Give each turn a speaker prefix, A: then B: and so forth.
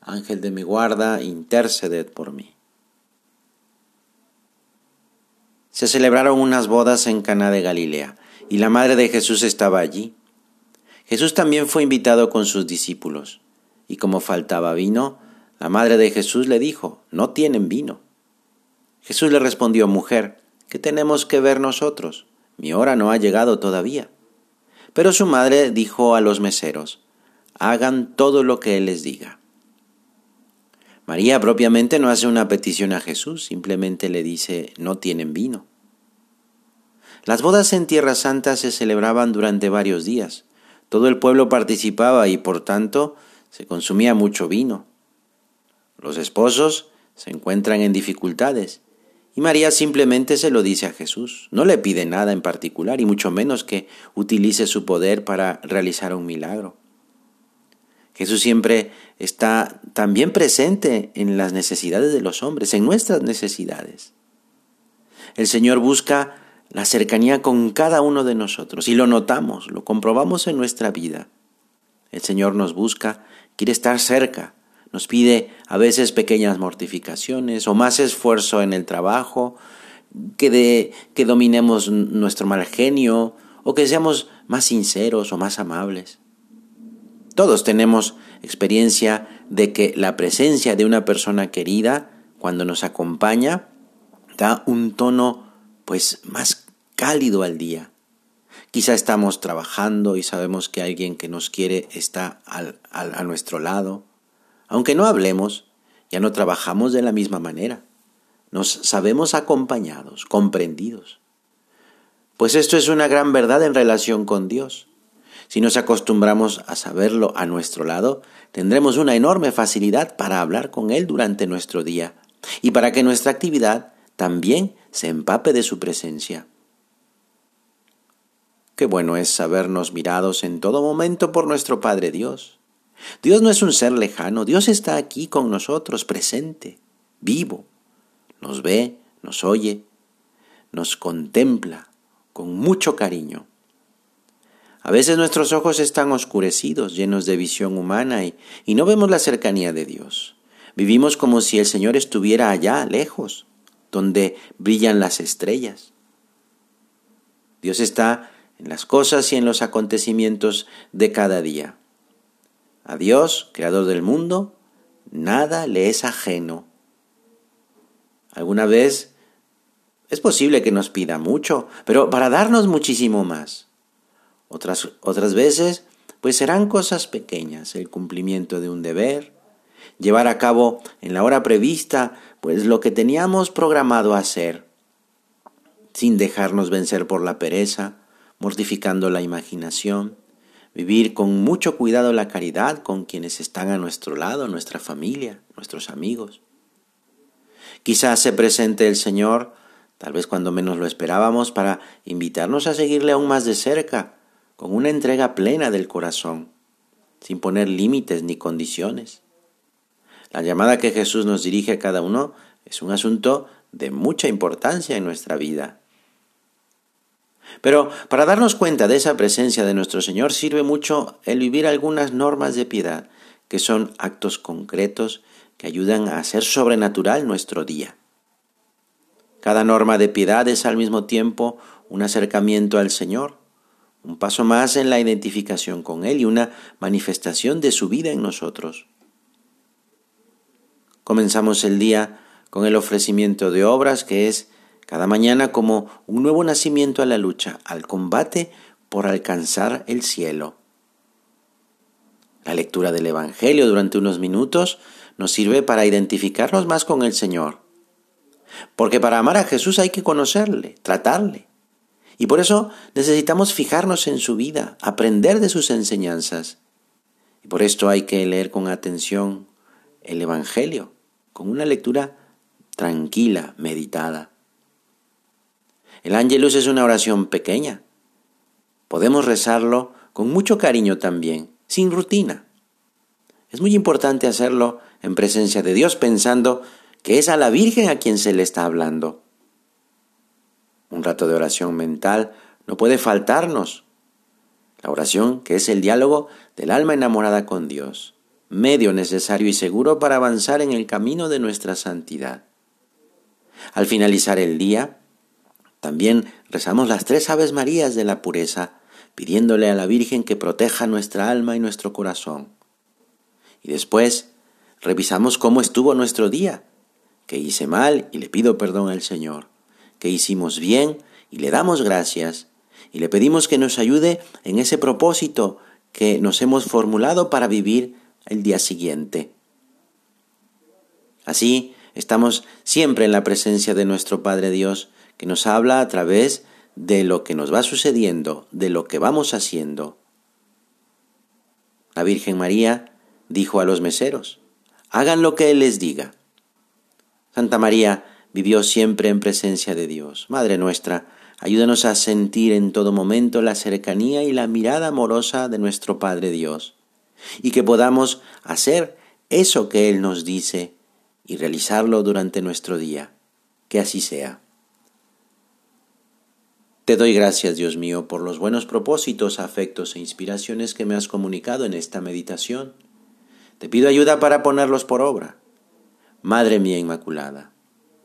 A: Ángel de mi guarda, interceded por mí. Se celebraron unas bodas en Caná de Galilea, y la madre de Jesús estaba allí. Jesús también fue invitado con sus discípulos, y como faltaba vino, la madre de Jesús le dijo, no tienen vino. Jesús le respondió, mujer, ¿qué tenemos que ver nosotros? Mi hora no ha llegado todavía. Pero su madre dijo a los meseros, hagan todo lo que Él les diga. María propiamente no hace una petición a Jesús, simplemente le dice, no tienen vino. Las bodas en Tierra Santa se celebraban durante varios días. Todo el pueblo participaba y por tanto se consumía mucho vino. Los esposos se encuentran en dificultades y María simplemente se lo dice a Jesús. No le pide nada en particular y mucho menos que utilice su poder para realizar un milagro. Jesús siempre está también presente en las necesidades de los hombres, en nuestras necesidades. El Señor busca la cercanía con cada uno de nosotros y lo notamos, lo comprobamos en nuestra vida. El Señor nos busca, quiere estar cerca, nos pide a veces pequeñas mortificaciones o más esfuerzo en el trabajo, que, de, que dominemos nuestro mal genio o que seamos más sinceros o más amables. Todos tenemos experiencia de que la presencia de una persona querida, cuando nos acompaña, da un tono pues más cálido al día. Quizá estamos trabajando y sabemos que alguien que nos quiere está a nuestro lado. Aunque no hablemos, ya no trabajamos de la misma manera. Nos sabemos acompañados, comprendidos. Pues esto es una gran verdad en relación con Dios. Si nos acostumbramos a saberlo a nuestro lado, tendremos una enorme facilidad para hablar con Él durante nuestro día y para que nuestra actividad también se empape de su presencia. Qué bueno es sabernos mirados en todo momento por nuestro Padre Dios. Dios no es un ser lejano, Dios está aquí con nosotros, presente, vivo. Nos ve, nos oye, nos contempla con mucho cariño. A veces nuestros ojos están oscurecidos, llenos de visión humana y, y, no vemos la cercanía de Dios. Vivimos como si el Señor estuviera allá, lejos, donde brillan las estrellas. Dios está en las cosas y en los acontecimientos de cada día. A Dios, creador del mundo, nada le es ajeno. Alguna vez es posible que nos pida mucho, pero para darnos muchísimo más. Otras, otras veces, pues serán cosas pequeñas, el cumplimiento de un deber, llevar a cabo en la hora prevista, pues lo que teníamos programado hacer, sin dejarnos vencer por la pereza, mortificando la imaginación, vivir con mucho cuidado la caridad con quienes están a nuestro lado, nuestra familia, nuestros amigos. Quizás se presente el Señor, tal vez cuando menos lo esperábamos, para invitarnos a seguirle aún más de cerca, con una entrega plena del corazón, sin poner límites ni condiciones. La llamada que Jesús nos dirige a cada uno es un asunto de mucha importancia en nuestra vida. Pero para darnos cuenta de esa presencia de nuestro Señor sirve mucho el vivir algunas normas de piedad, que son actos concretos que ayudan a hacer sobrenatural nuestro día. Cada norma de piedad es al mismo tiempo un acercamiento al Señor, un paso más en la identificación con Él y una manifestación de su vida en nosotros. Comenzamos el día con el ofrecimiento de obras que es cada mañana como un nuevo nacimiento a la lucha, al combate por alcanzar el cielo. La lectura del Evangelio durante unos minutos nos sirve para identificarnos más con el Señor. Porque para amar a Jesús hay que conocerle, tratarle, y por eso necesitamos fijarnos en su vida, aprender de sus enseñanzas. Y por esto hay que leer con atención el Evangelio con una lectura tranquila, meditada. El Ángelus es una oración pequeña. Podemos rezarlo con mucho cariño también, sin rutina. Es muy importante hacerlo en presencia de Dios pensando que es a la Virgen a quien se le está hablando. Un rato de oración mental no puede faltarnos. La oración, que es el diálogo del alma enamorada con Dios, medio necesario y seguro para avanzar en el camino de nuestra santidad. Al finalizar el día, también rezamos las tres Aves Marías de la pureza, pidiéndole a la Virgen que proteja nuestra alma y nuestro corazón. Y después revisamos cómo estuvo nuestro día, que hice mal y le pido perdón al Señor, que hicimos bien y le damos gracias, y le pedimos que nos ayude en ese propósito que nos hemos formulado para vivir el día siguiente. Así estamos siempre en la presencia de nuestro Padre Dios, que nos habla a través de lo que nos va sucediendo, de lo que vamos haciendo. La Virgen María dijo a los meseros, hagan lo que Él les diga. Santa María vivió siempre en presencia de Dios. Madre nuestra, ayúdanos a sentir en todo momento la cercanía y la mirada amorosa de nuestro Padre Dios, y que podamos hacer eso que Él nos dice y realizarlo durante nuestro día. Que así sea. Te doy gracias, Dios mío, por los buenos propósitos, afectos e inspiraciones que me has comunicado en esta meditación. Te pido ayuda para ponerlos por obra. Madre mía Inmaculada,